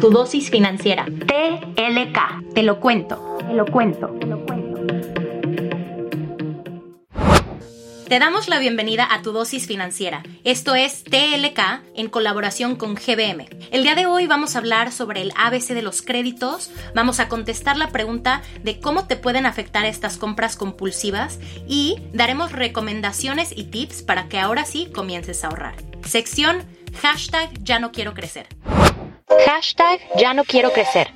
tu dosis financiera. TLK. Te lo cuento. Te lo cuento. Te lo cuento. Te damos la bienvenida a tu dosis financiera. Esto es TLK en colaboración con GBM. El día de hoy vamos a hablar sobre el ABC de los créditos, vamos a contestar la pregunta de cómo te pueden afectar estas compras compulsivas y daremos recomendaciones y tips para que ahora sí comiences a ahorrar. Sección hashtag ya no quiero crecer. Hashtag ya no quiero crecer.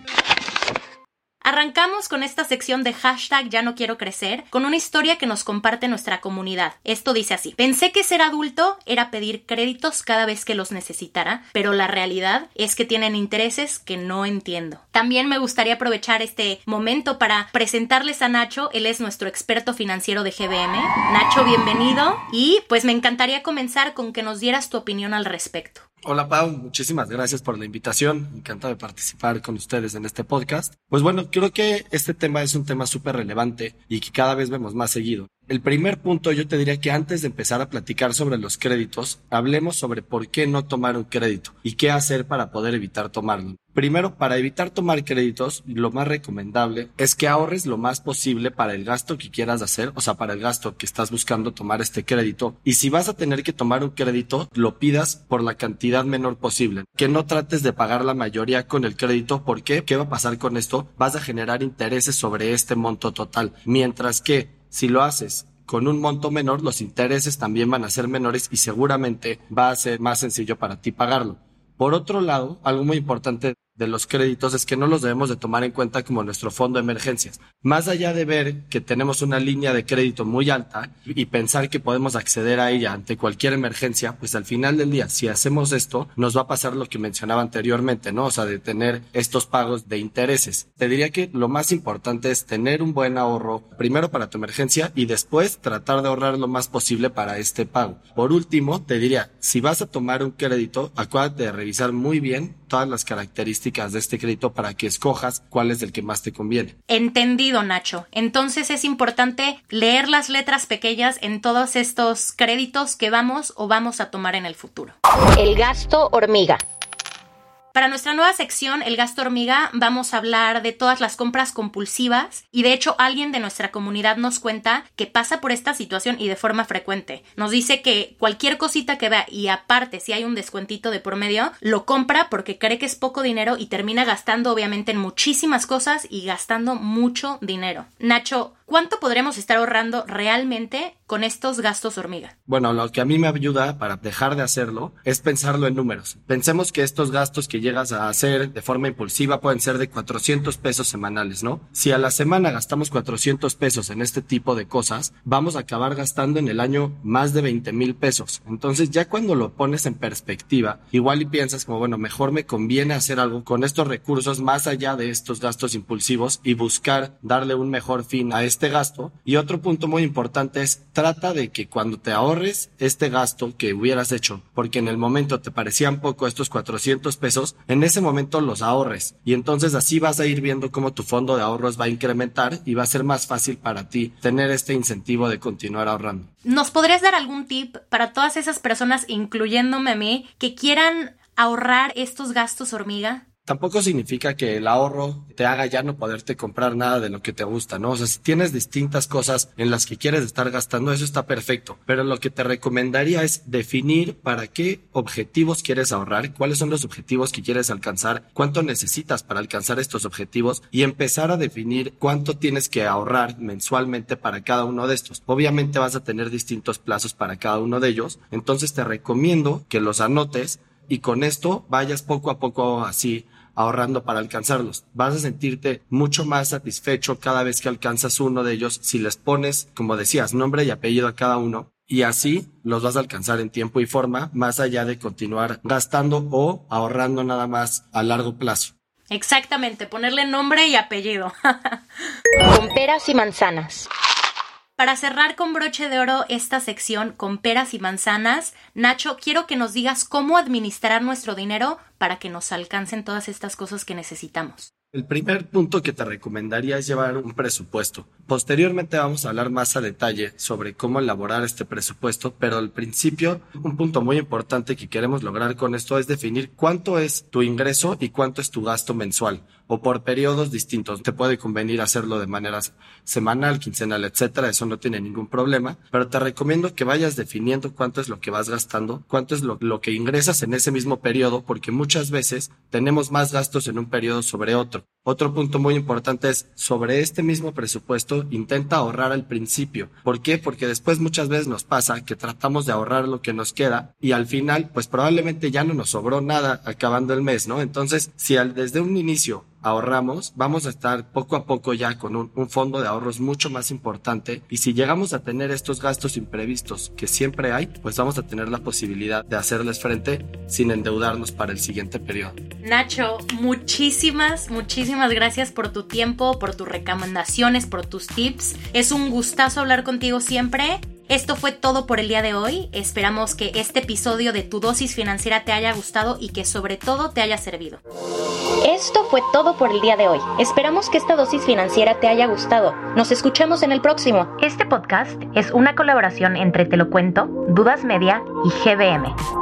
Arrancamos con esta sección de hashtag ya no quiero crecer con una historia que nos comparte nuestra comunidad. Esto dice así. Pensé que ser adulto era pedir créditos cada vez que los necesitara, pero la realidad es que tienen intereses que no entiendo. También me gustaría aprovechar este momento para presentarles a Nacho. Él es nuestro experto financiero de GBM. Nacho, bienvenido. Y pues me encantaría comenzar con que nos dieras tu opinión al respecto. Hola Pau, muchísimas gracias por la invitación. Encantado de participar con ustedes en este podcast. Pues bueno, creo que este tema es un tema súper relevante y que cada vez vemos más seguido. El primer punto yo te diría que antes de empezar a platicar sobre los créditos, hablemos sobre por qué no tomar un crédito y qué hacer para poder evitar tomarlo. Primero, para evitar tomar créditos, lo más recomendable es que ahorres lo más posible para el gasto que quieras hacer, o sea, para el gasto que estás buscando tomar este crédito. Y si vas a tener que tomar un crédito, lo pidas por la cantidad menor posible. Que no trates de pagar la mayoría con el crédito. ¿Por qué? ¿Qué va a pasar con esto? Vas a generar intereses sobre este monto total. Mientras que si lo haces con un monto menor, los intereses también van a ser menores y seguramente va a ser más sencillo para ti pagarlo. Por otro lado, algo muy importante de los créditos es que no los debemos de tomar en cuenta como nuestro fondo de emergencias. Más allá de ver que tenemos una línea de crédito muy alta y pensar que podemos acceder a ella ante cualquier emergencia, pues al final del día, si hacemos esto, nos va a pasar lo que mencionaba anteriormente, ¿no? O sea, de tener estos pagos de intereses. Te diría que lo más importante es tener un buen ahorro, primero para tu emergencia y después tratar de ahorrar lo más posible para este pago. Por último, te diría, si vas a tomar un crédito, acuérdate de revisar muy bien todas las características de este crédito para que escojas cuál es el que más te conviene. Entendido, Nacho. Entonces es importante leer las letras pequeñas en todos estos créditos que vamos o vamos a tomar en el futuro. El gasto hormiga. Para nuestra nueva sección, el gasto hormiga, vamos a hablar de todas las compras compulsivas y de hecho alguien de nuestra comunidad nos cuenta que pasa por esta situación y de forma frecuente. Nos dice que cualquier cosita que vea y aparte si hay un descuentito de por medio, lo compra porque cree que es poco dinero y termina gastando obviamente en muchísimas cosas y gastando mucho dinero. Nacho, ¿Cuánto podremos estar ahorrando realmente con estos gastos hormiga? Bueno, lo que a mí me ayuda para dejar de hacerlo es pensarlo en números. Pensemos que estos gastos que llegas a hacer de forma impulsiva pueden ser de 400 pesos semanales, ¿no? Si a la semana gastamos 400 pesos en este tipo de cosas, vamos a acabar gastando en el año más de 20 mil pesos. Entonces ya cuando lo pones en perspectiva, igual y piensas como, bueno, mejor me conviene hacer algo con estos recursos más allá de estos gastos impulsivos y buscar darle un mejor fin a este este gasto. Y otro punto muy importante es trata de que cuando te ahorres este gasto que hubieras hecho, porque en el momento te parecían poco estos 400 pesos, en ese momento los ahorres. Y entonces así vas a ir viendo cómo tu fondo de ahorros va a incrementar y va a ser más fácil para ti tener este incentivo de continuar ahorrando. ¿Nos podrías dar algún tip para todas esas personas, incluyéndome a mí, que quieran ahorrar estos gastos hormiga? Tampoco significa que el ahorro te haga ya no poderte comprar nada de lo que te gusta, ¿no? O sea, si tienes distintas cosas en las que quieres estar gastando, eso está perfecto. Pero lo que te recomendaría es definir para qué objetivos quieres ahorrar, cuáles son los objetivos que quieres alcanzar, cuánto necesitas para alcanzar estos objetivos y empezar a definir cuánto tienes que ahorrar mensualmente para cada uno de estos. Obviamente vas a tener distintos plazos para cada uno de ellos, entonces te recomiendo que los anotes y con esto vayas poco a poco así ahorrando para alcanzarlos. Vas a sentirte mucho más satisfecho cada vez que alcanzas uno de ellos si les pones, como decías, nombre y apellido a cada uno. Y así los vas a alcanzar en tiempo y forma, más allá de continuar gastando o ahorrando nada más a largo plazo. Exactamente, ponerle nombre y apellido. Con peras y manzanas. Para cerrar con broche de oro esta sección con peras y manzanas, Nacho, quiero que nos digas cómo administrar nuestro dinero para que nos alcancen todas estas cosas que necesitamos. El primer punto que te recomendaría es llevar un presupuesto. Posteriormente vamos a hablar más a detalle sobre cómo elaborar este presupuesto, pero al principio un punto muy importante que queremos lograr con esto es definir cuánto es tu ingreso y cuánto es tu gasto mensual o por periodos distintos. Te puede convenir hacerlo de manera semanal, quincenal, etcétera, eso no tiene ningún problema, pero te recomiendo que vayas definiendo cuánto es lo que vas gastando, cuánto es lo, lo que ingresas en ese mismo periodo, porque muchas veces tenemos más gastos en un periodo sobre otro. Otro punto muy importante es sobre este mismo presupuesto intenta ahorrar al principio. ¿Por qué? Porque después muchas veces nos pasa que tratamos de ahorrar lo que nos queda y al final pues probablemente ya no nos sobró nada acabando el mes, ¿no? Entonces si al, desde un inicio ahorramos, vamos a estar poco a poco ya con un, un, fondo de ahorros mucho más importante y si llegamos a tener estos gastos imprevistos que siempre hay, pues vamos a tener la posibilidad de hacerles frente sin endeudarnos para el siguiente periodo. Nacho, muchísimas, muchísimas gracias por tu tiempo, por tus recomendaciones, por tus tips. Es un gustazo hablar contigo siempre. Esto fue todo por el día de hoy. Esperamos que este episodio de Tu dosis financiera te haya gustado y que sobre todo te haya servido. Esto fue todo por el día de hoy. Esperamos que esta dosis financiera te haya gustado. Nos escuchamos en el próximo. Este podcast es una colaboración entre Te lo cuento, Dudas Media y GBM.